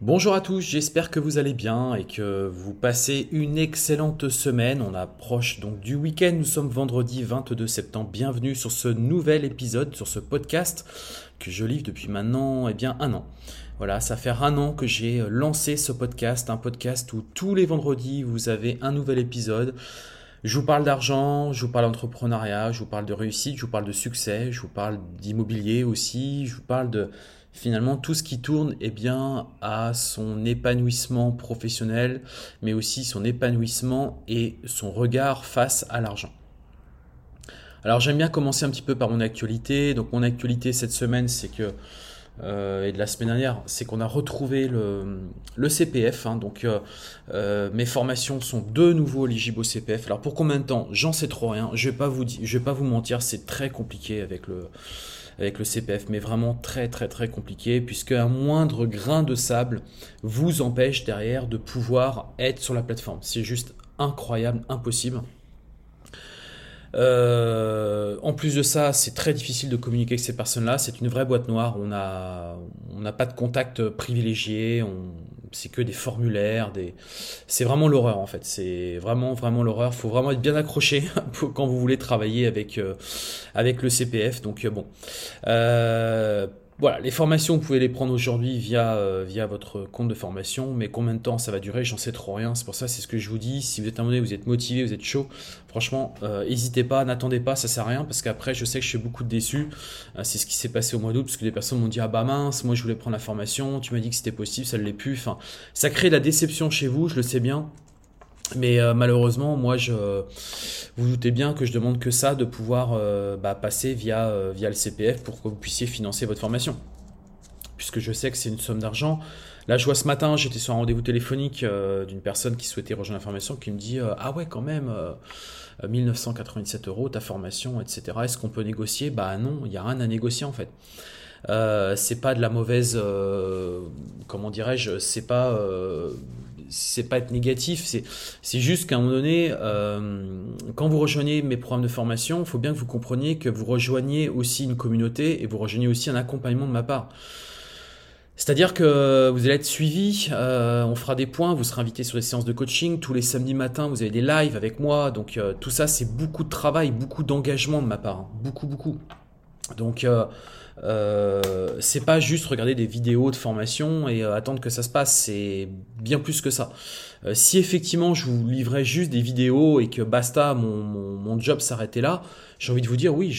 Bonjour à tous, j'espère que vous allez bien et que vous passez une excellente semaine. On approche donc du week-end, nous sommes vendredi 22 septembre. Bienvenue sur ce nouvel épisode, sur ce podcast que je livre depuis maintenant eh bien, un an. Voilà, ça fait un an que j'ai lancé ce podcast, un podcast où tous les vendredis vous avez un nouvel épisode. Je vous parle d'argent, je vous parle d'entrepreneuriat, je vous parle de réussite, je vous parle de succès, je vous parle d'immobilier aussi, je vous parle de finalement tout ce qui tourne eh bien, à son épanouissement professionnel, mais aussi son épanouissement et son regard face à l'argent. Alors j'aime bien commencer un petit peu par mon actualité. Donc mon actualité cette semaine, c'est que euh, et de la semaine dernière, c'est qu'on a retrouvé le, CPF. Hein. donc euh, euh, mes formations sont de nouveau éligibles au CPF. Alors pour combien de temps? J'en sais trop rien. Je vais vais pas vous mentir, c'est très compliqué avec le avec le CPF, mais vraiment très très très compliqué, puisque un moindre grain de sable vous empêche derrière de pouvoir être sur la plateforme. C'est juste incroyable, impossible. Euh, en plus de ça, c'est très difficile de communiquer avec ces personnes-là. C'est une vraie boîte noire. On n'a on pas de contact privilégié. C'est que des formulaires. Des... C'est vraiment l'horreur en fait. C'est vraiment vraiment l'horreur. Il faut vraiment être bien accroché quand vous voulez travailler avec, euh, avec le CPF. Donc euh, bon. Voilà, les formations, vous pouvez les prendre aujourd'hui via, euh, via votre compte de formation, mais combien de temps ça va durer, j'en sais trop rien. C'est pour ça, c'est ce que je vous dis. Si vous êtes un vous êtes motivé, vous êtes chaud, franchement, euh, n'hésitez pas, n'attendez pas, ça sert à rien, parce qu'après, je sais que je suis beaucoup déçu. Euh, c'est ce qui s'est passé au mois d'août, parce que des personnes m'ont dit, ah bah mince, moi je voulais prendre la formation, tu m'as dit que c'était possible, ça ne l'est plus. Enfin, ça crée de la déception chez vous, je le sais bien. Mais euh, malheureusement, moi, je, vous doutez bien que je demande que ça, de pouvoir euh, bah, passer via, euh, via le CPF pour que vous puissiez financer votre formation. Puisque je sais que c'est une somme d'argent. Là, je vois ce matin, j'étais sur un rendez-vous téléphonique d'une personne qui souhaitait rejoindre la formation, qui me dit Ah ouais, quand même, 1997 euros, ta formation, etc. Est-ce qu'on peut négocier? Bah non, il n'y a rien à négocier en fait. c'est pas de la mauvaise, comment dirais-je, c'est pas c'est pas être négatif, c'est juste qu'à un moment donné, euh, quand vous rejoignez mes programmes de formation, il faut bien que vous compreniez que vous rejoignez aussi une communauté et vous rejoignez aussi un accompagnement de ma part. C'est-à-dire que vous allez être suivi, euh, on fera des points, vous serez invité sur des séances de coaching, tous les samedis matins vous avez des lives avec moi, donc euh, tout ça c'est beaucoup de travail, beaucoup d'engagement de ma part, hein. beaucoup beaucoup. Donc c'est pas juste regarder des vidéos de formation et euh, attendre que ça se passe, c'est bien plus que ça. Euh, si effectivement je vous livrais juste des vidéos et que basta, mon, mon, job s'arrêtait là, j'ai envie de vous dire oui,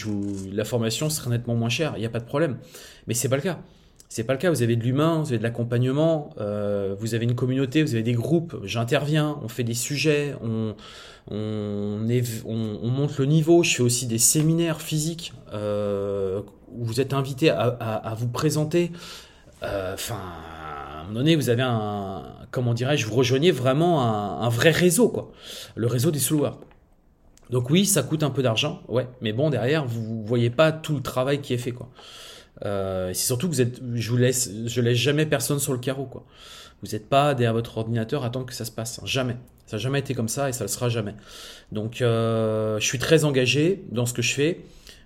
la formation serait nettement moins chère, il n'y a pas de problème. Mais c'est pas le cas. C'est pas le cas. Vous avez de l'humain, vous avez de l'accompagnement, vous avez une communauté, vous avez des groupes. J'interviens, on fait des sujets, on, on, on, monte le niveau. Je fais aussi des séminaires physiques euh, où vous êtes invité à, vous présenter. Euh, enfin, à un moment donné, vous avez un, comment dirais-je, vous rejoignez vraiment un, vrai réseau, quoi. Le réseau des sloueurs. Donc oui, ça coûte un peu d'argent, ouais, mais bon, derrière, vous voyez pas tout le travail qui est fait, quoi. Euh, c'est surtout que vous êtes, je vous laisse, je laisse jamais personne sur le carreau, quoi. Vous n'êtes pas derrière votre ordinateur à attendre que ça se passe, jamais. Ça n'a jamais été comme ça et ça ne le sera jamais. Donc, euh, je suis très engagé dans ce que je fais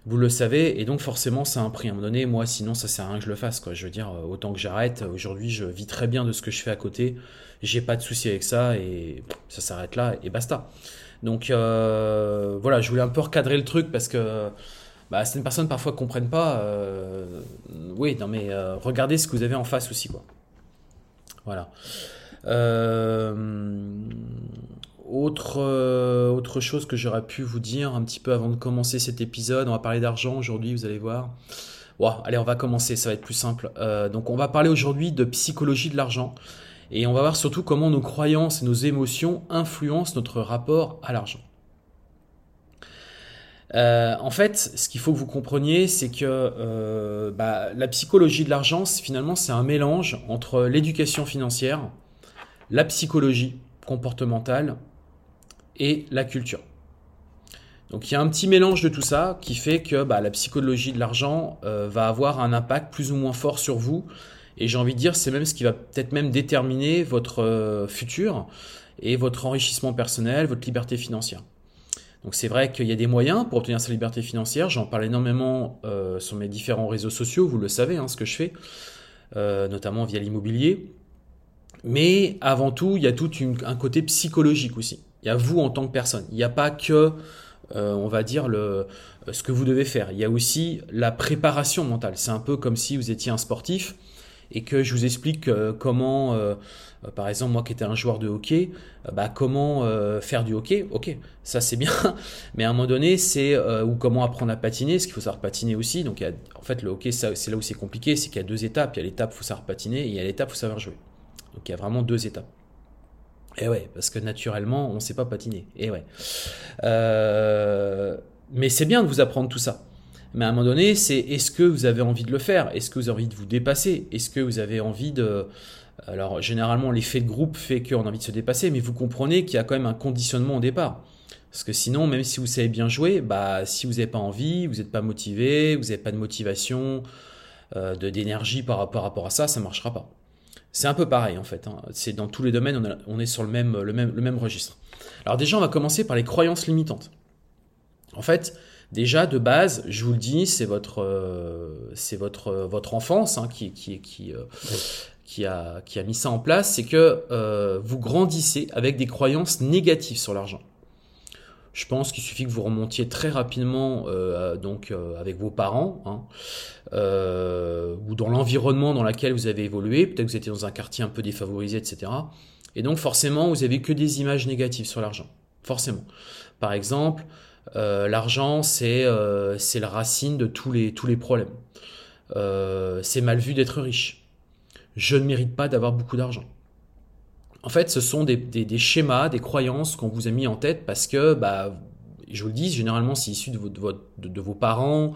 vous le savez, et donc forcément ça a un prix à un moment donné. Moi, sinon ça sert à rien que je le fasse. Quoi. Je veux dire, euh, autant que j'arrête. Aujourd'hui, je vis très bien de ce que je fais à côté. J'ai pas de souci avec ça et ça s'arrête là et basta. Donc euh, voilà, je voulais un peu recadrer le truc parce que bah, certaines personnes parfois comprennent pas. Euh, oui, non mais regardez ce que vous avez en face aussi, quoi. Voilà. Autre, euh, autre chose que j'aurais pu vous dire un petit peu avant de commencer cet épisode, on va parler d'argent aujourd'hui, vous allez voir. allez, on va commencer, ça va être plus simple. Euh, donc on va parler aujourd'hui de psychologie de l'argent. Et on va voir surtout comment nos croyances et nos émotions influencent notre rapport à l'argent. Euh, en fait, ce qu'il faut que vous compreniez, c'est que euh, bah, la psychologie de l'argent, finalement, c'est un mélange entre l'éducation financière, la psychologie comportementale et la culture. Donc il y a un petit mélange de tout ça qui fait que bah, la psychologie de l'argent euh, va avoir un impact plus ou moins fort sur vous. Et j'ai envie de dire, c'est même ce qui va peut-être même déterminer votre futur et votre enrichissement personnel, votre liberté financière. Donc c'est vrai qu'il y a des moyens pour obtenir sa liberté financière. J'en parle énormément euh, sur mes différents réseaux sociaux, vous le savez, hein, ce que je fais, euh, notamment via l'immobilier. Mais avant tout, il y a tout un côté psychologique aussi. Il y a vous en tant que personne. Il n'y a pas que, euh, on va dire, le, ce que vous devez faire. Il y a aussi la préparation mentale. C'est un peu comme si vous étiez un sportif et que je vous explique comment euh, par exemple, moi qui étais un joueur de hockey, euh, bah, comment euh, faire du hockey Ok, ça c'est bien, mais à un moment donné, c'est ou comment apprendre à patiner, parce qu'il faut savoir patiner aussi. Donc, en fait, le hockey, c'est là où c'est compliqué, c'est qu'il y a deux étapes. Il y a l'étape, faut savoir patiner, et il y a l'étape, faut savoir jouer. Donc, il y a vraiment deux étapes. Et ouais, parce que naturellement, on ne sait pas patiner. Et ouais. mais c'est bien de vous apprendre tout ça. Mais à un moment donné, c'est est-ce que vous avez envie de le faire? Est-ce que vous avez envie de vous dépasser? Est-ce que vous avez envie de, alors généralement l'effet de groupe fait qu'on a envie de se dépasser, mais vous comprenez qu'il y a quand même un conditionnement au départ. Parce que sinon, même si vous savez bien jouer, bah, si vous n'avez pas envie, vous n'êtes pas motivé, vous n'avez pas de motivation, euh, de d'énergie par, rapport à ça, ça ne marchera pas. C'est un peu pareil en fait. Hein. C'est dans tous les domaines, on, est sur le même, le, même, le même registre. Alors déjà, on va commencer par les croyances limitantes. En fait, déjà de base, je vous le dis, c'est votre, enfance qui, a, mis ça en place, c'est que euh, vous grandissez avec des croyances négatives sur l'argent. Je pense qu'il suffit que vous remontiez très rapidement euh, euh, avec vos parents hein, ou dans l'environnement dans lequel vous avez évolué. Peut-être que vous étiez dans un quartier un peu défavorisé, etc. Et donc forcément, vous avez que des images négatives sur l'argent. Forcément. Par exemple, l'argent, c'est c'est la racine de tous les, tous les problèmes. c'est mal vu d'être riche je ne mérite pas d'avoir beaucoup d'argent. En fait, ce sont des, schémas, des croyances qu'on vous a mis en tête parce que, bah, je vous le dis, généralement c'est issu de, vos parents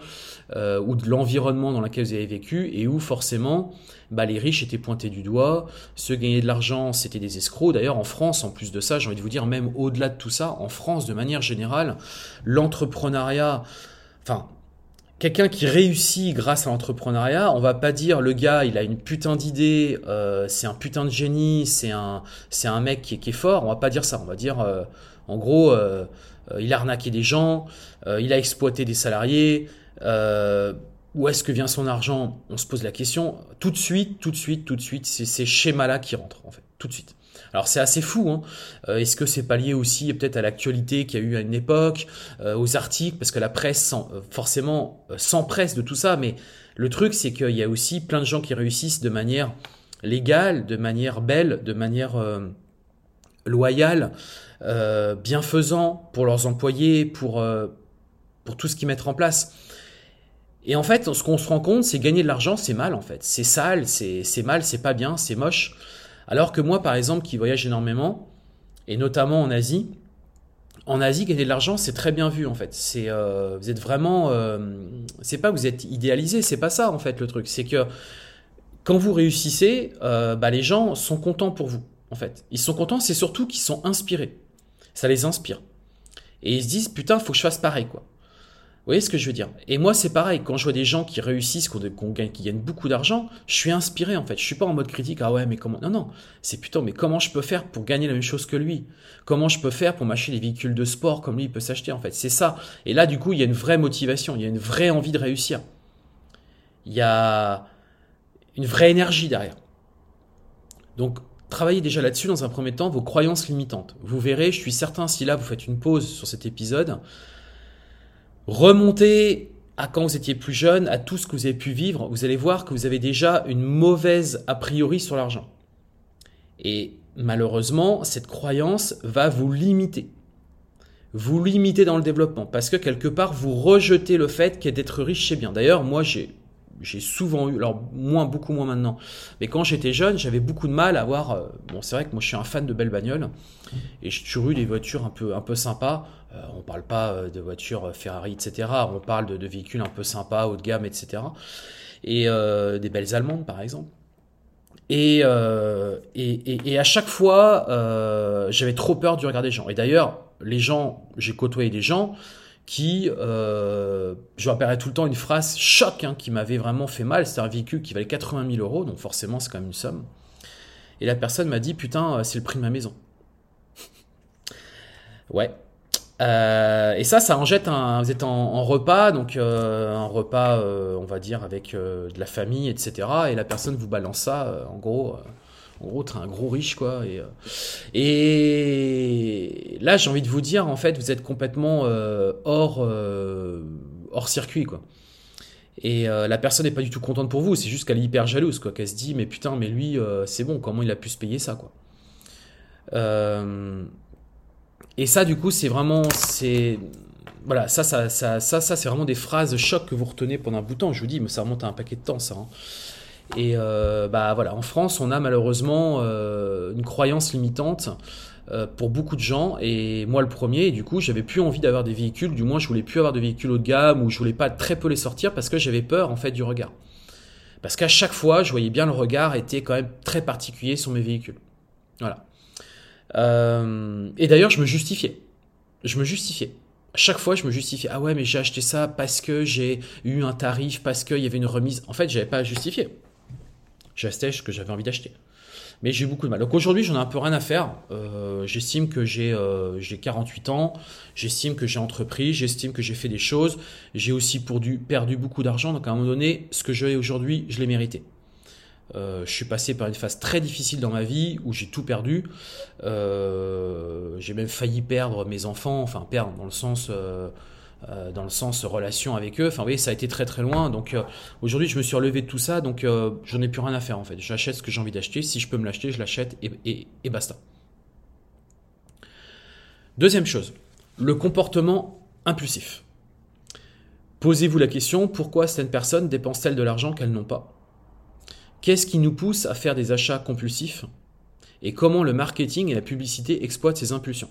euh, ou de l'environnement dans lequel vous avez vécu et où forcément bah, les riches étaient pointés du doigt, ceux qui gagnaient de l'argent c'était des escrocs. D'ailleurs en France, en plus de ça, j'ai envie de vous dire, même au-delà de tout ça, en France de manière générale, l'entrepreneuriat, enfin quelqu'un qui réussit grâce à l'entrepreneuriat, on va pas dire le gars, il a une putain d'idée, euh, c'est un putain de génie, c'est un, un mec qui est, fort. On va pas dire ça. On va dire, euh, en gros, il a arnaqué des gens, il a exploité des salariés. où est-ce que vient son argent? On se pose la question. Tout de suite, tout de suite, tout de suite, c'est ces schémas-là qui rentrent en fait, tout de suite. Alors c'est assez fou. Hein. Euh, est-ce que c'est pas lié aussi peut-être à l'actualité qu'il y a eu à une époque, euh, aux articles, parce que la presse euh, forcément s'empresse de tout ça. Mais le truc c'est qu'il y a aussi plein de gens qui réussissent de manière légale, de manière belle, de manière loyale, bienfaisant pour leurs employés, pour pour tout ce qu'ils mettent en place. Et en fait, ce qu'on se rend compte, c'est gagner de l'argent, c'est mal en fait. C'est sale, c'est mal, c'est pas bien, c'est moche. Alors que moi, par exemple, qui voyage énormément, et notamment en Asie, en Asie, gagner de l'argent, c'est très bien vu en fait. C'est, euh, vous êtes vraiment, euh, c'est pas vous êtes idéalisé, c'est pas ça en fait le truc. C'est que quand vous réussissez, euh, bah, les gens sont contents pour vous en fait. Ils sont contents, c'est surtout qu'ils sont inspirés. Ça les inspire. Et ils se disent putain, faut que je fasse pareil quoi. Vous voyez ce que je veux dire? Et moi, c'est pareil. Quand je vois des gens qui réussissent, qui gagnent beaucoup d'argent, je suis inspiré en fait. Je suis pas en mode critique. Ah ouais, mais comment Non, non. C'est putain, mais comment je peux faire pour gagner la même chose que lui? Comment je peux faire pour m'acheter des véhicules de sport comme lui il peut s'acheter en fait? C'est ça. Et là, du coup, il y a une vraie motivation. Il y a une vraie envie de réussir. Il y a une vraie énergie derrière. Donc, travaillez déjà là-dessus dans un premier temps vos croyances limitantes. Vous verrez, je suis certain si là vous faites une pause sur cet épisode Remontez à quand vous étiez plus jeune, à tout ce que vous avez pu vivre, vous allez voir que vous avez déjà une mauvaise a priori sur l'argent. Et malheureusement, cette croyance va vous limiter. Vous limiter dans le développement parce que quelque part, vous rejetez le fait qu'être riche, c'est bien. D'ailleurs, moi, j'ai j'ai souvent eu, alors moins, beaucoup moins maintenant, mais quand j'étais jeune, j'avais beaucoup de mal à avoir. Euh, bon, c'est vrai que moi, je suis un fan de belles bagnoles et j'ai toujours eu des voitures un peu, un peu sympas. Euh, on parle pas de voitures Ferrari, etc. On parle de, véhicules un peu sympas, haut de gamme, etc. Et des belles allemandes, par exemple. Et, et, et, à chaque fois, j'avais trop peur du regard des gens. Et d'ailleurs, les gens, j'ai côtoyé des gens qui, euh, je rappellerai tout le temps une phrase choc hein, qui m'avait vraiment fait mal. C'était un véhicule qui valait 80 000 euros, donc forcément c'est quand même une somme. Et la personne m'a dit putain, euh, c'est le prix de ma maison. ouais. Euh, et ça, ça en jette un. Vous êtes en, repas, donc un repas, on va dire, avec de la famille, etc. Et la personne vous balance ça, en gros gros, un gros riche, quoi. Et, euh, et là, j'ai envie de vous dire, en fait, vous êtes complètement euh, hors, euh, hors circuit, quoi. Et la personne n'est pas du tout contente pour vous, c'est juste qu'elle est hyper jalouse, quoi. Qu'elle se dit, mais putain, mais lui, c'est bon, comment il a pu se payer ça, quoi. et ça, du coup, c'est vraiment, c'est, voilà, ça, ça, ça, ça, ça c'est vraiment des phrases choc que vous retenez pendant un bout de temps. Je vous dis, mais ça remonte à un paquet de temps, ça. Hein. Et euh, bah voilà, en France, on a malheureusement euh, une croyance limitante euh, pour beaucoup de gens, et moi le premier, et du coup j'avais plus envie d'avoir des véhicules, du moins je voulais plus avoir de véhicules haut de gamme, ou je voulais pas très peu les sortir parce que j'avais peur en fait du regard. Parce qu'à chaque fois, je voyais bien le regard était quand même très particulier sur mes véhicules. Voilà. et d'ailleurs, je me justifiais. Je me justifiais. Chaque fois, je me justifiais. Ah ouais, mais j'ai acheté ça parce que j'ai eu un tarif, parce qu'il y avait une remise. En fait, j'avais pas à justifier j'achetais ce que j'avais envie d'acheter. Mais j'ai eu beaucoup de mal. Donc aujourd'hui, j'en ai un peu rien à faire. Euh, j'estime que j'ai 48 euh, ans, j'estime que j'ai entrepris, j'estime que j'ai fait des choses. J'ai aussi perdu beaucoup d'argent. Donc à un moment donné, ce que j'ai aujourd'hui, je l'ai mérité. Euh, je suis passé par une phase très difficile dans ma vie où j'ai tout perdu. j'ai même failli perdre mes enfants, enfin perdre dans le sens euh, dans le sens relation avec eux. Enfin, vous voyez, ça a été très très loin. Donc euh, aujourd'hui, je me suis relevé de tout ça, donc euh, j'en ai plus rien à faire en fait. J'achète ce que j'ai envie d'acheter. Si je peux me l'acheter, je l'achète et, et, basta. Deuxième chose, le comportement impulsif. Posez-vous la question pourquoi certaines personnes dépensent-elles de l'argent qu'elles n'ont pas? Qu'est-ce qui nous pousse à faire des achats compulsifs? Et comment le marketing et la publicité exploitent ces impulsions?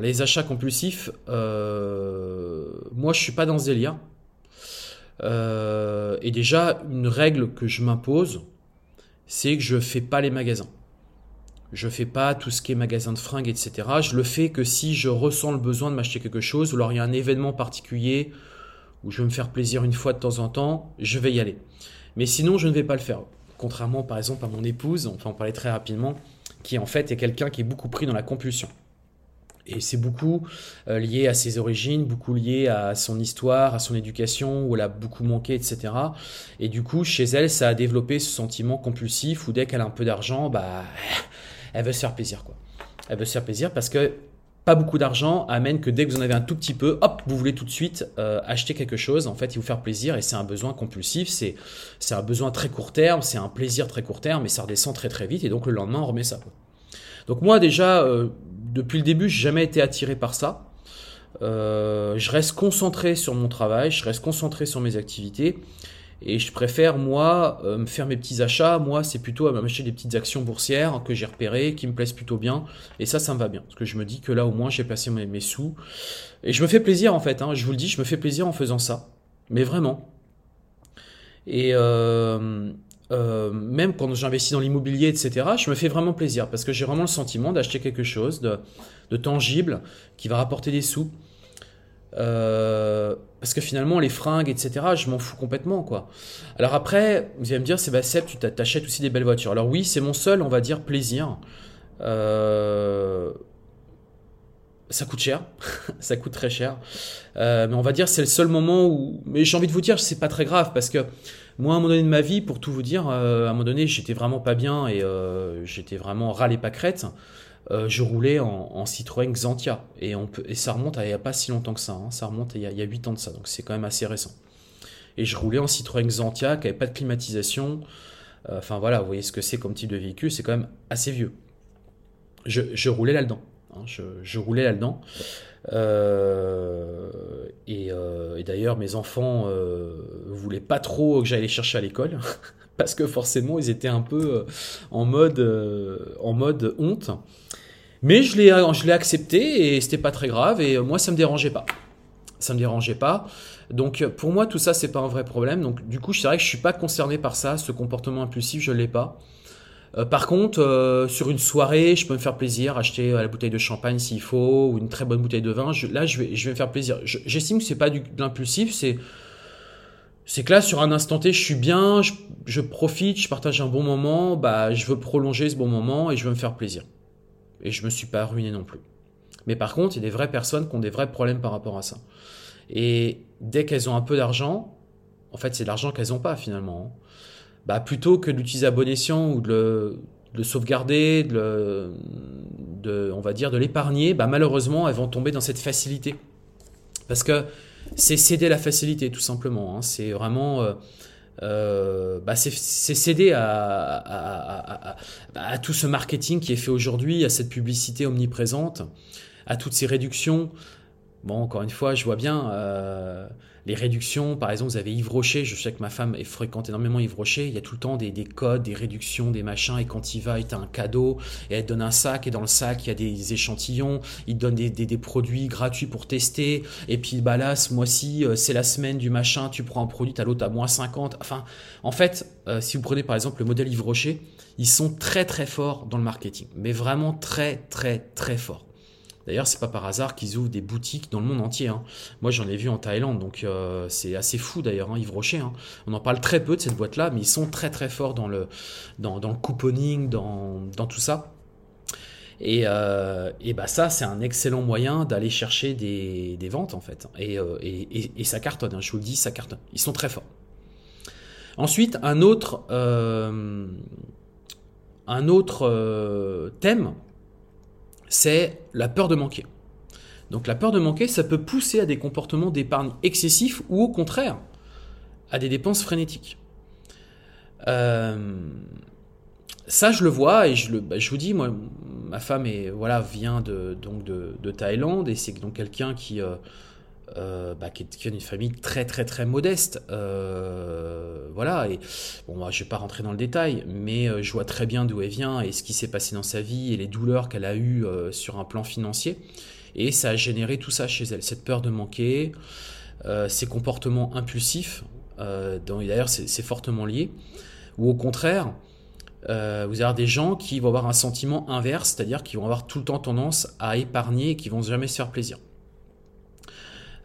Les achats compulsifs, euh, moi je suis pas dans ce délire. Euh, et déjà, une règle que je m'impose, c'est que je fais pas les magasins. Je fais pas tout ce qui est magasin de fringues, etc. Je le fais que si je ressens le besoin de m'acheter quelque chose, ou alors il y a un événement particulier où je veux me faire plaisir une fois de temps en temps, je vais y aller. Mais sinon, je ne vais pas le faire. Contrairement par exemple à mon épouse, on va en parler très rapidement, qui en fait est quelqu'un qui est beaucoup pris dans la compulsion. Et c'est beaucoup euh, lié à ses origines, beaucoup lié à son histoire, à son éducation, où elle a beaucoup manqué, etc. Et du coup, chez elle, ça a développé ce sentiment compulsif où dès qu'elle a un peu d'argent, bah, elle veut se faire plaisir, quoi. Elle veut se faire plaisir parce que pas beaucoup d'argent amène que dès que vous en avez un tout petit peu, hop, vous voulez tout de suite euh, acheter quelque chose. En fait, il vous faire plaisir et c'est un besoin compulsif. C'est c'est un besoin très court terme, c'est un plaisir très court terme, mais ça redescend très très vite et donc le lendemain on remet ça. Donc moi déjà, euh, depuis le début, j'ai jamais été attiré par ça. Euh, je reste concentré sur mon travail, je reste concentré sur mes activités. Et je préfère, moi, euh, me faire mes petits achats. Moi, c'est plutôt à m'acheter des petites actions boursières que j'ai repérées, qui me plaisent plutôt bien. Et ça, ça me va bien. Parce que je me dis que là, au moins, j'ai placé mes, sous. Et je me fais plaisir, en fait. Hein. je vous le dis, je me fais plaisir en faisant ça. Mais vraiment. Et, euh, euh, même quand j'investis dans l'immobilier, etc., je me fais vraiment plaisir parce que j'ai vraiment le sentiment d'acheter quelque chose de, tangible qui va rapporter des sous. Euh, parce que finalement, les fringues, etc., je m'en fous complètement, quoi. Alors après, vous allez me dire, Sébastien, tu t'achètes aussi des belles voitures. Alors oui, c'est mon seul, on va dire, plaisir. Euh, ça coûte cher, ça coûte très cher. mais on va dire, c'est le seul moment où. Mais j'ai envie de vous dire, c'est pas très grave parce que moi, à un moment donné de ma vie, pour tout vous dire, euh, à un moment donné, j'étais vraiment pas bien et euh, j'étais vraiment râlé pas crête. Euh, je roulais en, Citroën Xantia et, on peut, et ça remonte il n'y a pas si longtemps que ça. Hein. ça remonte il y, a, 8 ans de ça, donc c'est quand même assez récent. Et je roulais en Citroën Xantia qui n'avait pas de climatisation. Enfin voilà, vous voyez ce que c'est comme type de véhicule, c'est quand même assez vieux. Je, roulais là-dedans. Hein. je, roulais là-dedans. Et, et d'ailleurs, mes enfants voulaient pas trop que j'aille les chercher à l'école. parce que forcément ils étaient un peu en mode, en mode honte. Mais je l'ai, accepté et c'était pas très grave et moi ça me dérangeait pas. Ça me dérangeait pas. Donc pour moi tout ça c'est pas un vrai problème. Donc du coup c'est vrai que je suis pas concerné par ça, ce comportement impulsif je l'ai pas. Euh, par contre, euh, sur une soirée, je peux me faire plaisir, acheter euh, la bouteille de champagne s'il faut, ou une très bonne bouteille de vin. là, je vais, je vais me faire plaisir. J'estime que c'est pas de l'impulsif, c'est c'est que là, sur un instant T, je suis bien, je, je, profite, je partage un bon moment, bah, je veux prolonger ce bon moment et je veux me faire plaisir et je me suis pas ruiné non plus. Mais par contre, il y a des vraies personnes qui ont des vrais problèmes par rapport à ça. Et dès qu'elles ont un peu d'argent, en fait, c'est de l'argent qu'elles n'ont pas finalement. Hein. Bah, plutôt que d'utiliser à bon escient ou de le, sauvegarder, de, on va dire de l'épargner, bah, malheureusement, elles vont tomber dans cette facilité. Parce que c'est céder la facilité, tout simplement. Hein. C'est vraiment. Euh, euh, bah c'est céder à, tout ce marketing qui est fait aujourd'hui, à cette publicité omniprésente, à toutes ces réductions. Bon, encore une fois, je vois bien, euh, les réductions, par exemple, vous avez Yves Rocher, je sais que ma femme fréquente énormément Yves Rocher, il y a tout le temps des, codes, des réductions, des machins, et quand il va, il a un cadeau, et elle te donne un sac, et dans le sac, il y a des échantillons, il te donne des, des, produits gratuits pour tester, et puis bah là, ce mois-ci, euh, c'est la semaine du machin, tu prends un produit, t'as l'autre à moins 50, enfin, en fait, euh, si vous prenez par exemple le modèle Yves Rocher, ils sont très très forts dans le marketing, mais vraiment très très très forts. D'ailleurs, c'est pas par hasard qu'ils ouvrent des boutiques dans le monde entier. Hein. Moi, j'en ai vu en Thaïlande, donc euh, c'est assez fou d'ailleurs, hein, Yves Rocher. Hein. On en parle très peu de cette boîte-là, mais ils sont très très forts dans le, couponing, dans, tout ça. Et, euh, et bah ça, c'est un excellent moyen d'aller chercher des, ventes en fait. Et, euh, et, et ça cartonne, je vous le dis, ça cartonne. Ils sont très forts. Ensuite, un autre thème c'est la peur de manquer. Donc la peur de manquer, ça peut pousser à des comportements d'épargne excessifs ou au contraire à des dépenses frénétiques. Euh, ça, je le vois et je, le, bah, je vous dis, moi, ma femme est, voilà, vient de, donc de, Thaïlande et c'est donc quelqu'un qui, euh, euh, bah, qui, est, une famille très très très modeste. Euh, voilà, et bon, moi, je vais pas rentrer dans le détail, mais euh, je vois très bien d'où elle vient et ce qui s'est passé dans sa vie et les douleurs qu'elle a eues sur un plan financier. Et ça a généré tout ça chez elle, cette peur de manquer, ces comportements impulsifs, d'ailleurs c'est fortement lié, ou au contraire, vous allez des gens qui vont avoir un sentiment inverse, c'est-à-dire qu'ils vont avoir tout le temps tendance à épargner et qui vont jamais se faire plaisir.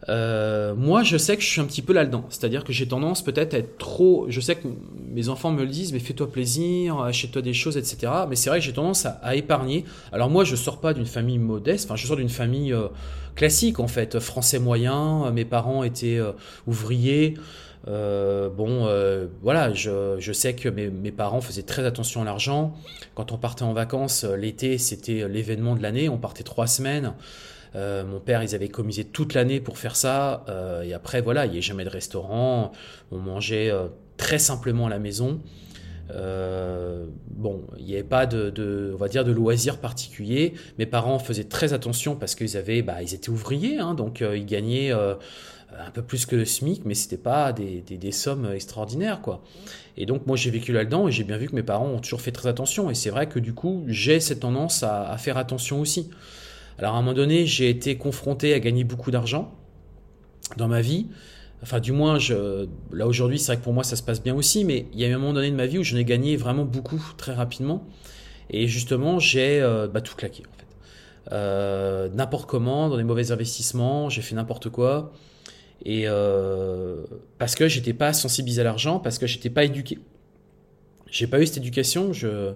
Euh, moi, je sais que je suis un petit peu là-dedans. C'est-à-dire que j'ai tendance peut-être à être trop. Je sais que mes enfants me le disent, mais fais-toi plaisir, achète-toi des choses, etc. Mais c'est vrai que j'ai tendance à, épargner. Alors moi, je sors pas d'une famille modeste. Enfin, je sors d'une famille euh, classique en fait, français moyen. Mes parents étaient euh, ouvriers. Bon, voilà, je, sais que mes, parents faisaient très attention à l'argent. Quand on partait en vacances, l'été, c'était l'événement de l'année. On partait trois semaines. Euh, mon père, ils avaient économisé toute l'année pour faire ça. Euh, et après, voilà, il n'y a jamais de restaurant. On mangeait euh, très simplement à la maison. bon, il n'y avait pas de, on va dire, de loisirs particuliers. Mes parents faisaient très attention parce qu'ils avaient, bah, ils étaient ouvriers, hein, donc ils gagnaient un peu plus que le SMIC, mais c'était pas des, sommes extraordinaires, quoi. Et donc moi j'ai vécu là-dedans et j'ai bien vu que mes parents ont toujours fait très attention. Et c'est vrai que du coup j'ai cette tendance à faire attention aussi. Alors à un moment donné, j'ai été confronté à gagner beaucoup d'argent dans ma vie. Enfin, du moins, je, là aujourd'hui, c'est vrai que pour moi, ça se passe bien aussi, mais il y a eu un moment donné de ma vie où j'en ai gagné vraiment beaucoup, très rapidement. Et justement, j'ai euh, bah, tout claqué, en fait. Euh, n'importe comment, dans des mauvais investissements, j'ai fait n'importe quoi. Et euh, parce que j'étais pas sensibilisé à l'argent, parce que j'étais pas éduqué. J'ai pas eu cette éducation. Je,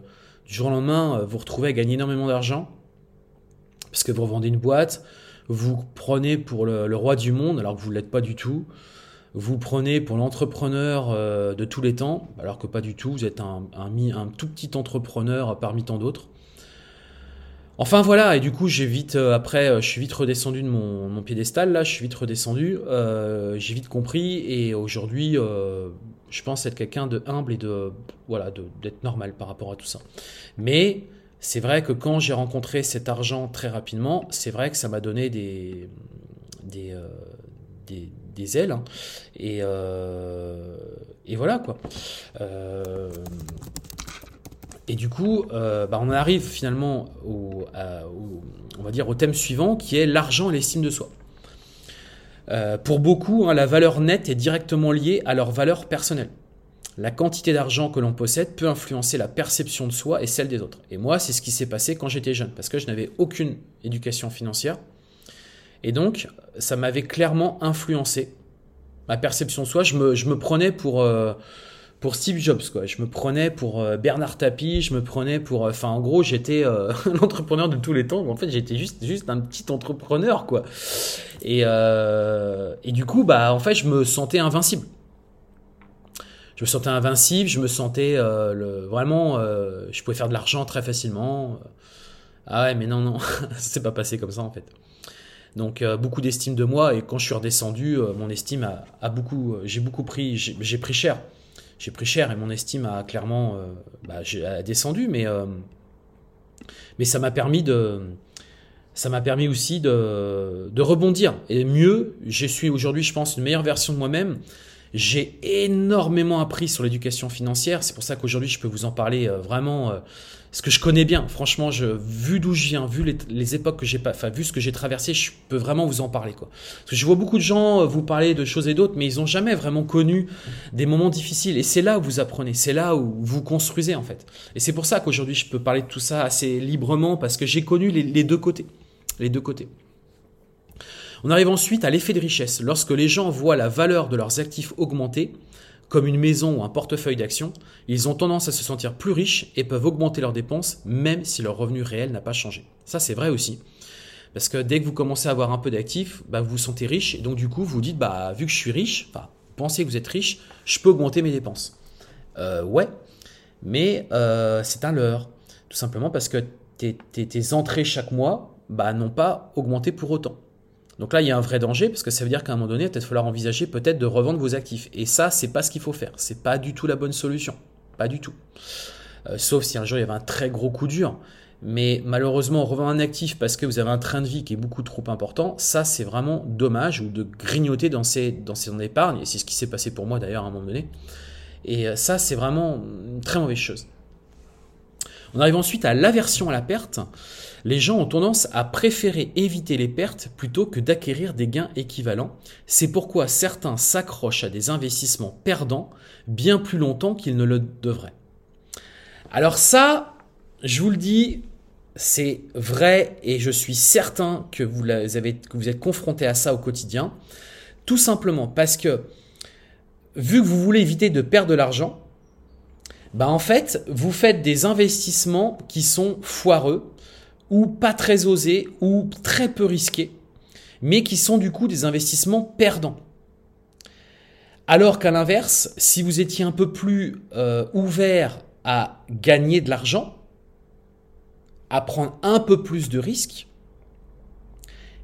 du jour au lendemain, vous retrouvez à gagner énormément d'argent parce que vous revendez une boîte, vous prenez pour le, roi du monde alors que vous l'êtes pas du tout, vous prenez pour l'entrepreneur euh, de tous les temps alors que pas du tout, vous êtes un, tout petit entrepreneur parmi tant d'autres. Enfin voilà, et du coup j'ai vite, euh, après euh, je suis vite redescendu de mon, piédestal, là je suis vite redescendu, j'ai vite compris et aujourd'hui je pense être quelqu'un de humble et de voilà d'être normal par rapport à tout ça. Mais c'est vrai que quand j'ai rencontré cet argent très rapidement, c'est vrai que ça m'a donné des, des, des, ailes. Hein. Et, et voilà quoi. Et du coup, euh, bah, on arrive finalement au, on va dire au thème suivant qui est l'argent et l'estime de soi. Euh, pour beaucoup, hein, la valeur nette est directement liée à leur valeur personnelle. La quantité d'argent que l'on possède peut influencer la perception de soi et celle des autres. Et moi, c'est ce qui s'est passé quand j'étais jeune, parce que je n'avais aucune éducation financière. Et donc, ça m'avait clairement influencé. Ma perception de soi, je me, prenais pour... Euh, pour Steve Jobs quoi. Je me prenais pour euh, Bernard Tapie, je me prenais pour euh, enfin en gros, j'étais euh, l'entrepreneur de tous les temps. En fait, j'étais juste juste un petit entrepreneur quoi. Et et du coup, bah en fait, je me sentais invincible. Je me sentais invincible, je me sentais le, vraiment je pouvais faire de l'argent très facilement. Ah ouais, mais non non, c'est pas passé comme ça en fait. Donc beaucoup d'estime de moi et quand je suis redescendu, mon estime a, beaucoup j'ai beaucoup pris j'ai pris cher j'ai pris cher et mon estime a clairement euh, bah, descendu, mais, euh, mais ça m'a permis de ça m'a permis aussi de, de, rebondir. Et mieux, je suis aujourd'hui, je pense, une meilleure version de moi-même. J'ai énormément appris sur l'éducation financière. C'est pour ça qu'aujourd'hui, je peux vous en parler euh, vraiment ce que je connais bien. Franchement, je, vu d'où je viens, vu les, époques que j'ai pas, enfin, vu ce que j'ai traversé, je peux vraiment vous en parler, quoi. Parce que je vois beaucoup de gens euh, vous parler de choses et d'autres, mais ils n'ont jamais vraiment connu des moments difficiles. Et c'est là où vous apprenez, c'est là où vous construisez, en fait. Et c'est pour ça qu'aujourd'hui, je peux parler de tout ça assez librement, parce que j'ai connu les, les deux côtés. Les deux côtés. On arrive ensuite à l'effet de richesse. Lorsque les gens voient la valeur de leurs actifs augmenter, comme une maison ou un portefeuille d'actions, ils ont tendance à se sentir plus riches et peuvent augmenter leurs dépenses même si leur revenu réel n'a pas changé. Ça c'est vrai aussi. Parce que dès que vous commencez à avoir un peu d'actifs, bah, vous vous sentez riche et donc du coup vous dites bah vu que je suis riche, enfin pensez que vous êtes riche, je peux augmenter mes dépenses. Euh, ouais, mais euh, c'est un leurre. Tout simplement parce que tes, entrées chaque mois bah, n'ont pas augmenté pour autant. Donc là, il y a un vrai danger parce que ça veut dire qu'à un moment donné, il va peut-être falloir envisager peut-être de revendre vos actifs. Et ça, c'est pas ce qu'il faut faire. C'est pas du tout la bonne solution. Pas du tout. Euh, sauf si un jour il y avait un très gros coup dur. Mais malheureusement, revendre un actif parce que vous avez un train de vie qui est beaucoup trop important, ça c'est vraiment dommage ou de grignoter dans ses, dans ses épargnes. Et c'est ce qui s'est passé pour moi d'ailleurs à un moment donné. Et euh, ça, c'est vraiment une très mauvaise chose. On arrive ensuite à l'aversion à la perte les gens ont tendance à préférer éviter les pertes plutôt que d'acquérir des gains équivalents. C'est pourquoi certains s'accrochent à des investissements perdants bien plus longtemps qu'ils ne le devraient. Alors ça, je vous le dis, c'est vrai et je suis certain que vous, êtes confronté à ça au quotidien. Tout simplement parce que vu que vous voulez éviter de perdre de l'argent, bah en fait, vous faites des investissements qui sont foireux ou pas très osés ou très peu risqués, mais qui sont du coup des investissements perdants. Alors qu'à l'inverse, si vous étiez un peu plus euh, ouvert à gagner de l'argent, à prendre un peu plus de risques,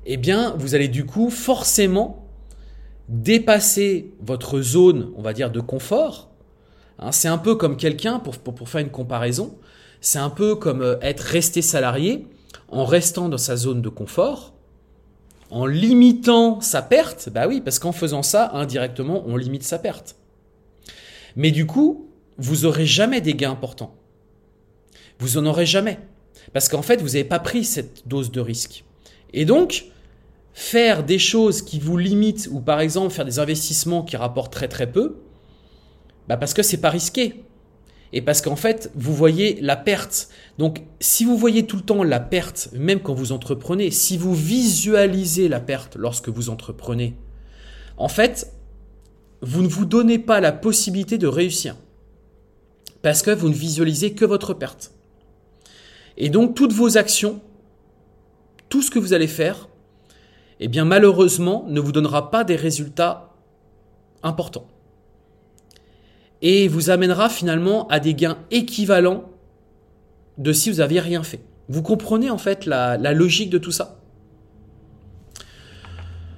eh bien, vous allez du coup forcément dépasser votre zone, on va dire, de confort. Hein, c'est un peu comme quelqu'un, pour, faire une comparaison, c'est un peu comme euh, être resté salarié en restant dans sa zone de confort, en limitant sa perte, bah oui, parce qu'en faisant ça, indirectement, on limite sa perte. Mais du coup, vous aurez jamais des gains importants. Vous en aurez jamais. Parce qu'en fait, vous n'avez pas pris cette dose de risque. Et donc, faire des choses qui vous limitent, ou par exemple faire des investissements qui rapportent très très peu, bah parce que c'est pas risqué et parce qu'en fait, vous voyez la perte. Donc, si vous voyez tout le temps la perte, même quand vous entreprenez, si vous visualisez la perte lorsque vous entreprenez, en fait, vous ne vous donnez pas la possibilité de réussir. Parce que vous ne visualisez que votre perte. Et donc, toutes vos actions, tout ce que vous allez faire, eh bien, malheureusement, ne vous donnera pas des résultats importants et vous amènera finalement à des gains équivalents de si vous n'aviez rien fait. Vous comprenez en fait la, logique de tout ça?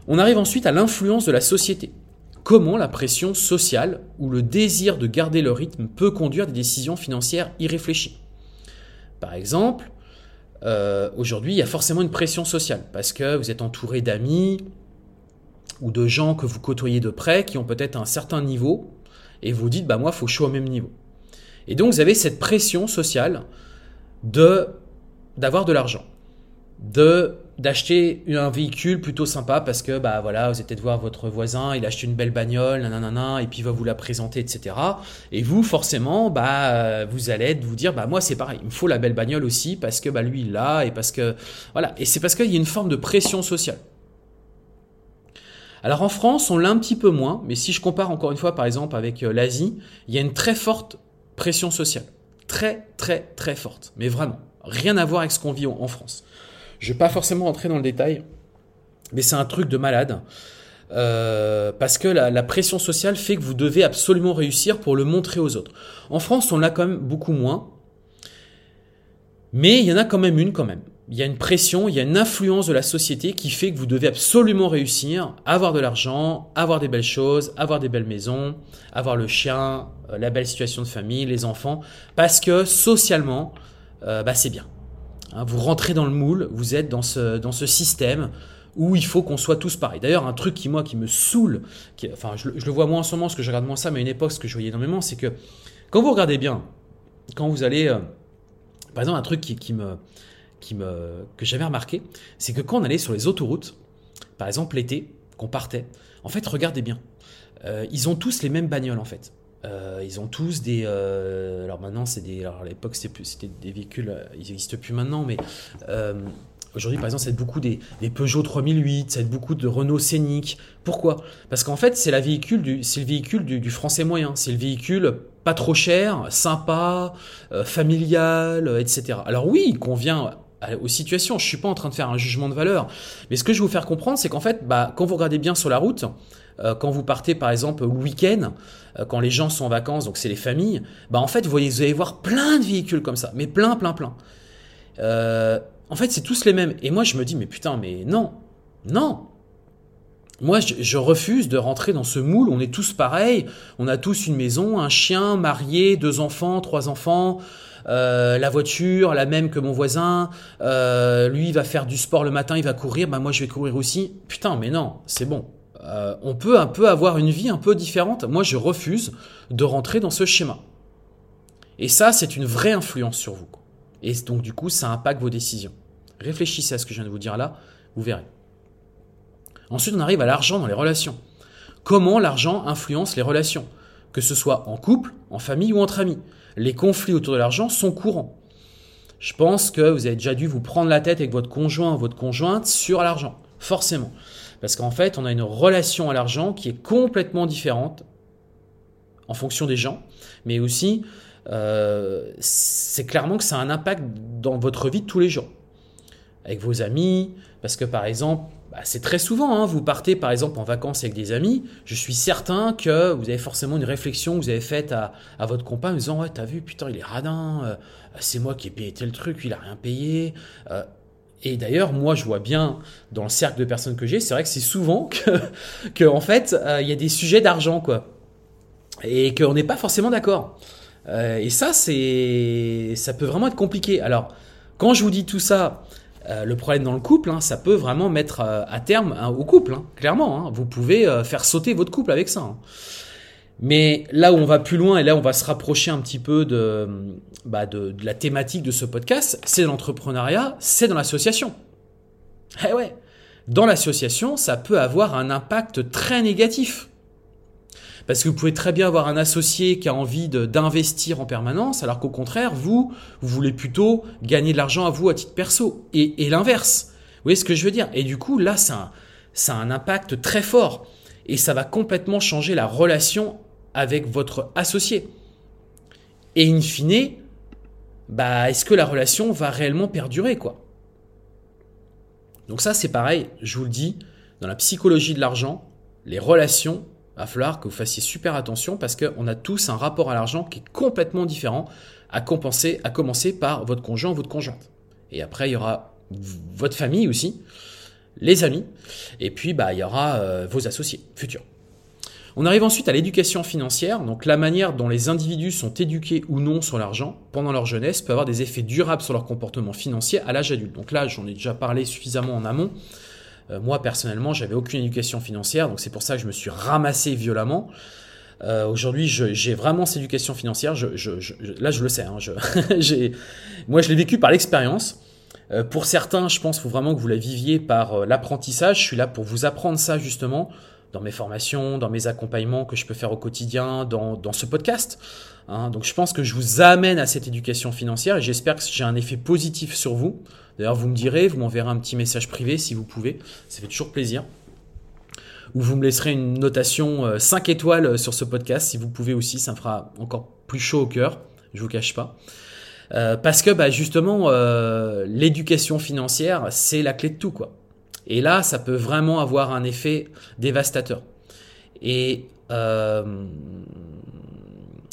On arrive ensuite à l'influence de la société. Comment la pression sociale ou le désir de garder le rythme peut conduire des décisions financières irréfléchies? Par exemple, euh, aujourd'hui, il y a forcément une pression sociale parce que vous êtes entouré d'amis ou de gens que vous côtoyez de près qui ont peut-être un certain niveau et vous dites, bah moi, faut que je sois au même niveau. Et donc, vous avez cette pression sociale de d'avoir de l'argent, de d'acheter un véhicule plutôt sympa parce que bah voilà vous êtes de voir votre voisin il a acheté une belle bagnole nanana et puis il va vous la présenter etc et vous forcément bah vous allez vous dire bah moi c'est pareil. Il me faut la belle bagnole aussi parce que bah lui il l'a et parce que voilà. Et c'est parce qu'il y a une forme de pression sociale alors en France on l'a un petit peu moins mais si je compare encore une fois par exemple avec euh, l'Asie il y a une très forte pression sociale très très très forte mais vraiment rien à voir avec ce qu'on vit en France je ne vais pas forcément rentrer dans le détail, mais c'est un truc de malade. Euh, parce que la, pression sociale fait que vous devez absolument réussir pour le montrer aux autres. En France, on l'a quand même beaucoup moins, mais il y en a quand même une quand même. Il y a une pression, il y a une influence de la société qui fait que vous devez absolument réussir, avoir de l'argent, avoir des belles choses, avoir des belles maisons, avoir le chien, euh, la belle situation de famille, les enfants, parce que socialement, euh, bah, c'est bien. Hein, vous rentrez dans le moule, vous êtes dans ce, dans ce système où il faut qu'on soit tous pareils. D'ailleurs, un truc qui, moi, qui me saoule, enfin, je, le vois moins en ce moment, parce que je regarde moins ça, mais à une époque, ce que je voyais énormément, c'est que quand vous regardez bien, quand vous allez. Euh, par exemple, un truc qui, me, que j'avais remarqué, c'est que quand on allait sur les autoroutes, par exemple l'été, qu'on partait, en fait, regardez bien. Euh, ils ont tous les mêmes bagnoles, en fait. Euh, ils ont tous des. Euh, alors maintenant, c'est des. Alors à l'époque, c'était des véhicules. Ils n'existent plus maintenant, mais aujourd'hui, par exemple, c'est beaucoup des, Peugeot 3008, c'est beaucoup de Renault Scénic. Pourquoi? Parce qu'en fait, c'est du, le véhicule du, français moyen. C'est le véhicule pas trop cher, sympa, familial, etc. Alors oui, il convient aux situations. Je suis pas en train de faire un jugement de valeur, mais ce que je veux vous faire comprendre, c'est qu'en fait, bah, quand vous regardez bien sur la route, quand vous partez par exemple le week-end, euh, quand les gens sont en vacances, donc c'est les familles, bah en fait, vous, voyez, vous allez voir plein de véhicules comme ça, mais plein, plein, plein. Euh, en fait, c'est tous les mêmes. Et moi, je me dis, mais putain, mais non, non. Moi, je, refuse de rentrer dans ce moule. On est tous pareils. On a tous une maison, un chien, marié, deux enfants, trois enfants. Euh, la voiture, la même que mon voisin, lui il va faire du sport le matin, il va courir, bah moi je vais courir aussi. Putain, mais non, c'est bon, euh, on peut un peu avoir une vie un peu différente. Moi, je refuse de rentrer dans ce schéma. Et ça, c'est une vraie influence sur vous. Et donc, du coup, ça impacte vos décisions. Réfléchissez à ce que je viens de vous dire là, vous verrez. Ensuite, on arrive à l'argent dans les relations. Comment l'argent influence les relations Que ce soit en couple, en famille ou entre amis. Les conflits autour de l'argent sont courants. Je pense que vous avez déjà dû vous prendre la tête avec votre conjoint ou votre conjointe sur l'argent. Forcément. Parce qu'en fait, on a une relation à l'argent qui est complètement différente en fonction des gens, mais aussi, euh, c'est clairement que ça a un impact dans votre vie de tous les jours. Avec vos amis, parce que par exemple, bah, c'est très souvent, hein, vous partez par exemple en vacances avec des amis, je suis certain que vous avez forcément une réflexion que vous avez faite à, votre compagne en disant Ouais, t'as vu, putain, il est radin, euh, c'est moi qui ai payé tel truc, il a rien payé. Euh, et d'ailleurs, moi, je vois bien dans le cercle de personnes que j'ai, c'est vrai que c'est souvent que, en fait, euh, il y a des sujets d'argent, quoi, et qu'on n'est pas forcément d'accord. Euh, et ça, c'est, ça peut vraiment être compliqué. Alors, quand je vous dis tout ça, euh, le problème dans le couple, hein, ça peut vraiment mettre à terme hein, au couple, hein, clairement. Vous pouvez faire sauter votre couple avec ça. Mais là où on va plus loin et là où on va se rapprocher un petit peu de, bah de, la thématique de ce podcast, c'est l'entrepreneuriat, c'est dans l'association. Eh ouais, dans l'association, ça peut avoir un impact très négatif. Parce que vous pouvez très bien avoir un associé qui a envie d'investir en permanence, alors qu'au contraire, vous, vous voulez plutôt gagner de l'argent à vous à titre perso. Et, l'inverse. Vous voyez ce que je veux dire? Et du coup, là, ça, ça a un impact très fort. Et ça va complètement changer la relation avec votre associé. Et in fine, bah, est-ce que la relation va réellement perdurer quoi? Donc ça c'est pareil, je vous le dis, dans la psychologie de l'argent, les relations, va falloir que vous fassiez super attention parce qu'on a tous un rapport à l'argent qui est complètement différent à, compenser, à commencer par votre conjoint ou votre conjointe. Et après il y aura votre famille aussi, les amis, et puis bah, il y aura euh, vos associés futurs. On arrive ensuite à l'éducation financière, donc la manière dont les individus sont éduqués ou non sur l'argent pendant leur jeunesse peut avoir des effets durables sur leur comportement financier à l'âge adulte. Donc là, j'en ai déjà parlé suffisamment en amont. Euh, moi, personnellement, j'avais aucune éducation financière, donc c'est pour ça que je me suis ramassé violemment. Euh, Aujourd'hui, j'ai vraiment cette éducation financière. Là, je le sais. Hein, moi, je l'ai vécu par l'expérience. Euh, pour certains, je pense qu'il faut vraiment que vous la viviez par l'apprentissage. Je suis là pour vous apprendre ça justement dans mes formations, dans mes accompagnements que je peux faire au quotidien, dans ce podcast. Hein. Donc je pense que je vous amène à cette éducation financière et j'espère que j'ai un effet positif sur vous. D'ailleurs, vous me direz, vous m'enverrez un petit message privé si vous pouvez. Ça fait toujours plaisir. Ou vous me laisserez une notation 5 euh, étoiles euh, sur ce podcast si vous pouvez aussi. Ça me fera encore plus chaud au cœur. Je vous cache pas. Euh, parce que bah, justement, l'éducation financière, c'est la clé de tout. quoi. Et là, ça peut vraiment avoir un effet dévastateur. Et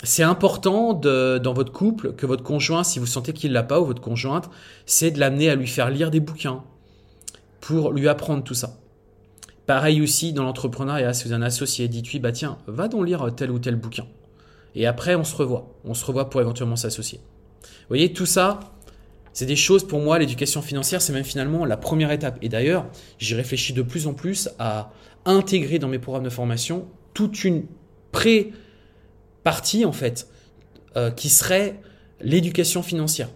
c'est important dans votre couple que votre conjoint, si vous sentez qu'il l'a pas, ou votre conjointe, c'est de l'amener à lui faire lire des bouquins pour lui apprendre tout ça. Pareil aussi dans l'entrepreneuriat, si vous avez un associé, dites-lui, bah tiens, va donc lire tel ou tel bouquin. Et après, on se revoit. On se revoit pour éventuellement s'associer. Vous voyez, tout ça, c'est des choses pour moi, l'éducation financière, c'est même finalement la première étape. Et d'ailleurs, j'y réfléchis de plus en plus à intégrer dans mes programmes de formation toute une pré- partie, en fait, euh, qui serait l'éducation financière.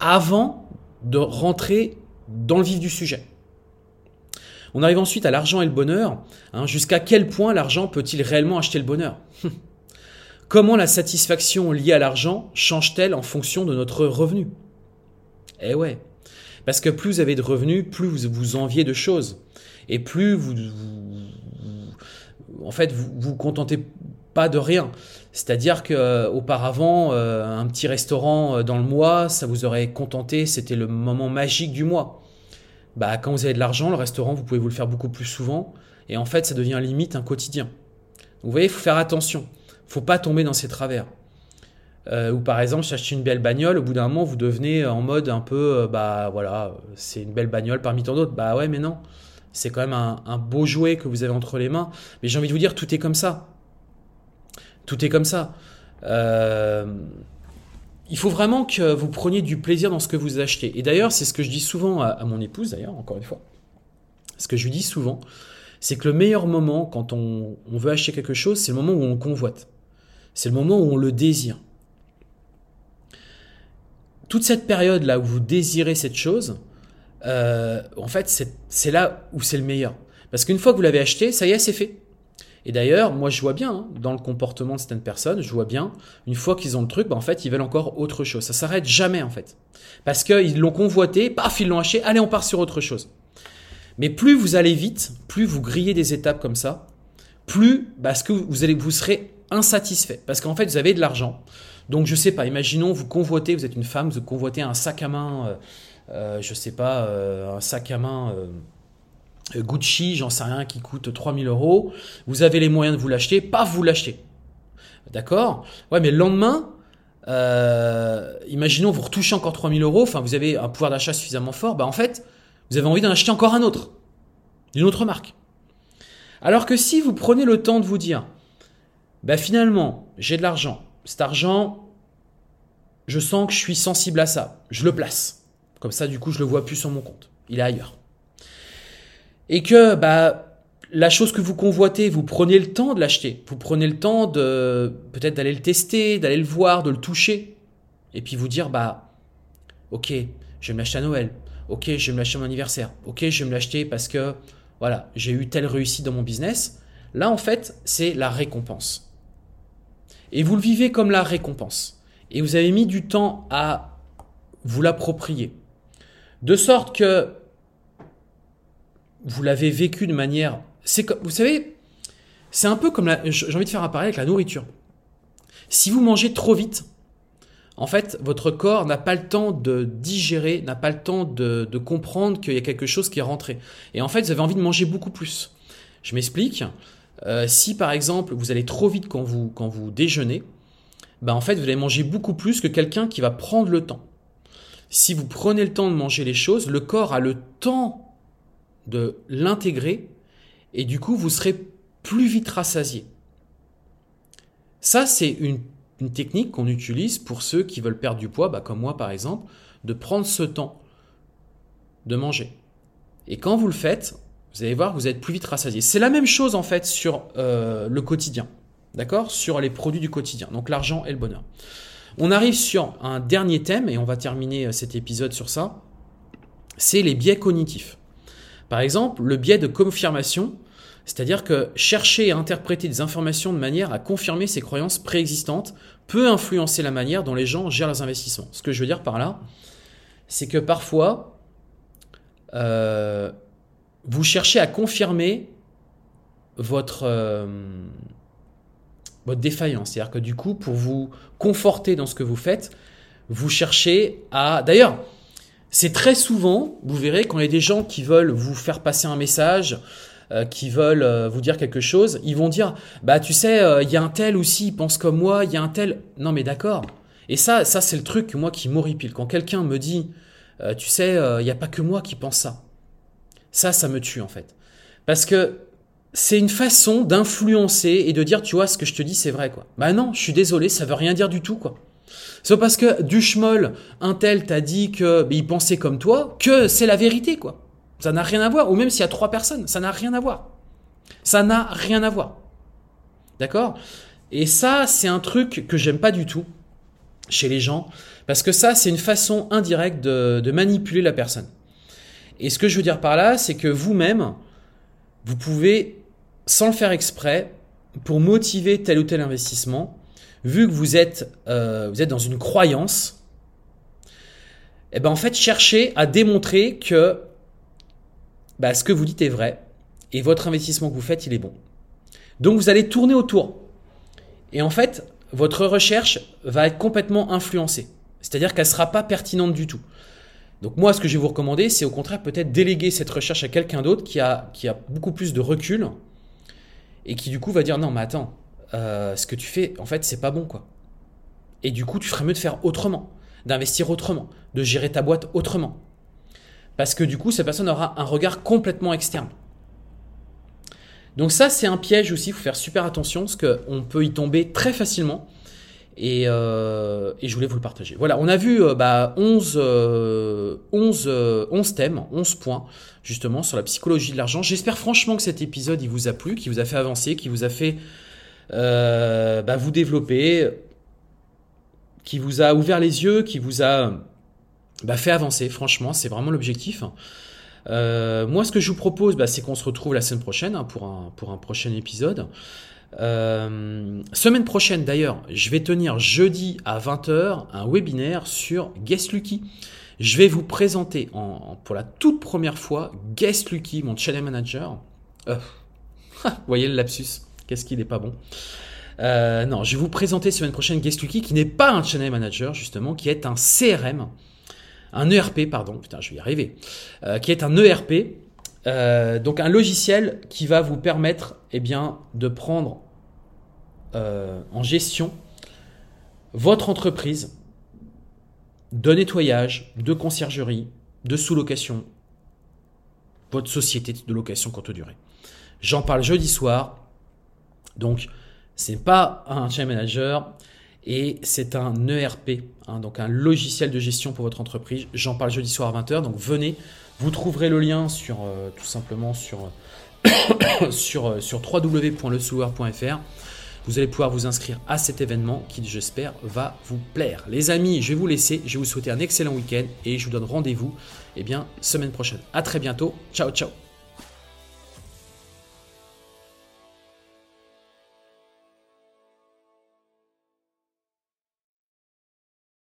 Avant de rentrer dans le vif du sujet. On arrive ensuite à l'argent et le bonheur. Hein. Jusqu'à quel point l'argent peut-il réellement acheter le bonheur? Comment la satisfaction liée à l'argent change-t-elle en fonction de notre revenu? Eh ouais. Parce que plus vous avez de revenus, plus vous vous enviez de choses. Et plus vous, en fait, vous vous contentez pas de rien. C'est-à-dire que euh, auparavant, euh, un petit restaurant euh, dans le mois, ça vous aurait contenté, c'était le moment magique du mois. Bah, quand vous avez de l'argent, le restaurant, vous pouvez vous le faire beaucoup plus souvent, et en fait, ça devient limite un quotidien. vous voyez, faut faire attention, faut pas tomber dans ces travers. ou par exemple, chercher une belle bagnole, au bout d'un moment, vous devenez en mode un peu, bah voilà, c'est une belle bagnole parmi tant d'autres. Bah ouais, mais non, c'est quand même un, un beau jouet que vous avez entre les mains. Mais j'ai envie de vous dire, tout est comme ça. Tout est comme ça. Euh, il faut vraiment que vous preniez du plaisir dans ce que vous achetez. Et d'ailleurs, c'est ce que je dis souvent à, mon épouse, d'ailleurs, encore une fois. Ce que je lui dis souvent, c'est que le meilleur moment quand on, veut acheter quelque chose, c'est le moment où on convoite. C'est le moment où on le désire. Toute cette période-là où vous désirez cette chose, euh, en fait, c'est là où c'est le meilleur. Parce qu'une fois que vous l'avez acheté, ça y est, c'est fait. Et d'ailleurs, moi je vois bien hein, dans le comportement de certaines personnes, je vois bien, une fois qu'ils ont le truc, bah, en fait, ils veulent encore autre chose. Ça s'arrête jamais en fait. Parce qu'ils l'ont convoité, paf, ils l'ont acheté, allez, on part sur autre chose. Mais plus vous allez vite, plus vous grillez des étapes comme ça, plus parce que vous, allez, vous serez insatisfait. Parce qu'en fait, vous avez de l'argent. Donc, je sais pas, imaginons, vous convoitez, vous êtes une femme, vous convoitez un sac à main, euh, euh je sais pas, euh, un sac à main. Euh, Gucci, j'en sais rien, qui coûte 3000 euros, vous avez les moyens de vous l'acheter, pas vous l'acheter. D'accord? Ouais, mais le lendemain, euh, imaginons vous retouchez encore 3000 euros, enfin vous avez un pouvoir d'achat suffisamment fort, bah en fait, vous avez envie d'en acheter encore un autre, d'une autre marque. Alors que si vous prenez le temps de vous dire, bah finalement, j'ai de l'argent, cet argent, je sens que je suis sensible à ça, je le place. Comme ça, du coup, je le vois plus sur mon compte, il est ailleurs et que bah la chose que vous convoitez, vous prenez le temps de l'acheter, vous prenez le temps de peut-être d'aller le tester, d'aller le voir, de le toucher, et puis vous dire bah ok, je vais me l'acheter à Noël, ok, je vais me l'acheter à mon anniversaire, ok, je vais me l'acheter parce que voilà, j'ai eu telle réussite dans mon business. Là en fait, c'est la récompense. Et vous le vivez comme la récompense. Et vous avez mis du temps à vous l'approprier. De sorte que vous l'avez vécu de manière. C'est comme, vous savez, c'est un peu comme. J'ai envie de faire un parallèle avec la nourriture. Si vous mangez trop vite, en fait, votre corps n'a pas le temps de digérer, n'a pas le temps de, comprendre qu'il y a quelque chose qui est rentré. Et en fait, vous avez envie de manger beaucoup plus. Je m'explique. Euh, si par exemple vous allez trop vite quand vous, quand vous déjeunez, ben en fait vous allez manger beaucoup plus que quelqu'un qui va prendre le temps. Si vous prenez le temps de manger les choses, le corps a le temps de l'intégrer et du coup vous serez plus vite rassasié. Ça, c'est une, technique qu'on utilise pour ceux qui veulent perdre du poids, bah, comme moi par exemple, de prendre ce temps de manger. Et quand vous le faites, vous allez voir, vous êtes plus vite rassasié. C'est la même chose en fait sur euh, le quotidien, d'accord? Sur les produits du quotidien, donc l'argent et le bonheur. On arrive sur un dernier thème et on va terminer euh, cet épisode sur ça. C'est les biais cognitifs. Par exemple, le biais de confirmation, c'est-à-dire que chercher à interpréter des informations de manière à confirmer ses croyances préexistantes peut influencer la manière dont les gens gèrent leurs investissements. Ce que je veux dire par là, c'est que parfois, euh, vous cherchez à confirmer votre, euh, votre défaillance. C'est-à-dire que du coup, pour vous conforter dans ce que vous faites, vous cherchez à... D'ailleurs, c'est très souvent, vous verrez, quand il y a des gens qui veulent vous faire passer un message, euh, qui veulent euh, vous dire quelque chose, ils vont dire, bah tu sais, il y a un tel aussi, il pense comme moi, il y a un tel... Non mais d'accord. Et ça, ça c'est le truc, moi, qui m'horripile. Quand quelqu'un me dit, tu sais, il n'y a pas que moi qui pense ça. Ça, ça me tue en fait. Parce que c'est une façon d'influencer et de dire, tu vois, ce que je te dis, c'est vrai, quoi. Bah non, je suis désolé, ça veut rien dire du tout, quoi. C'est parce que Duchemol, un tel t'a dit que bah, il pensait comme toi, que c'est la vérité, quoi. Ça n'a rien à voir. Ou même s'il y a trois personnes, ça n'a rien à voir. Ça n'a rien à voir. D'accord? Et ça, c'est un truc que j'aime pas du tout chez les gens, parce que ça, c'est une façon indirecte de manipuler la personne. Et ce que je veux dire par là, c'est que vous-même, vous pouvez, sans le faire exprès, pour motiver tel ou tel investissement, vu que vous êtes, euh, vous êtes dans une croyance, eh ben en fait, cherchez à démontrer que bah, ce que vous dites est vrai et votre investissement que vous faites, il est bon. Donc vous allez tourner autour. Et en fait, votre recherche va être complètement influencée. C'est-à-dire qu'elle ne sera pas pertinente du tout. Donc moi, ce que je vais vous recommander, c'est au contraire peut-être déléguer cette recherche à quelqu'un d'autre qui a, qui a beaucoup plus de recul et qui du coup va dire non mais attends, euh, ce que tu fais, en fait, c'est pas bon quoi. Et du coup, tu ferais mieux de faire autrement, d'investir autrement, de gérer ta boîte autrement. Parce que du coup, cette personne aura un regard complètement externe. Donc ça, c'est un piège aussi, il faut faire super attention, parce qu'on peut y tomber très facilement. Euh, et, je voulais vous le partager. Voilà, on a vu 11, 11, 11 thèmes, 11 points, justement, sur la psychologie de l'argent. J'espère franchement que cet épisode, il vous a plu, qui vous a fait avancer, qui vous a fait euh, bah, vous développer, qui vous a ouvert les yeux, qui vous a bah, fait avancer. Franchement, c'est vraiment l'objectif. Euh, moi, ce que je vous propose, bah, c'est qu'on se retrouve la semaine prochaine hein, pour, un, prochain épisode. Euh, semaine prochaine d'ailleurs, je vais tenir jeudi à 20h un webinaire sur Guest Lucky. Je vais vous présenter en, pour la toute première fois Guest Lucky, mon channel manager. Euh, vous voyez le lapsus, qu'est-ce qu'il n'est pas bon? Euh, non, je vais vous présenter semaine prochaine Guest Lucky qui n'est pas un channel manager justement, qui est un CRM, un ERP, pardon, putain, je vais y arriver, qui est un ERP, donc un logiciel qui va vous permettre eh bien, de prendre euh, en gestion votre entreprise de nettoyage, de conciergerie, de sous-location, votre société de location courte durée. J'en parle jeudi soir. Donc, ce n'est pas un chain manager et c'est un ERP, hein, donc un logiciel de gestion pour votre entreprise. J'en parle jeudi soir à 20h. Donc, venez. Vous trouverez le lien sur, euh, tout simplement sur, sur, euh, vous allez pouvoir vous inscrire à cet événement qui, j'espère, va vous plaire. Les amis, je vais vous laisser. Je vais vous souhaiter un excellent week-end et je vous donne rendez-vous eh bien, semaine prochaine. À très bientôt. Ciao, ciao.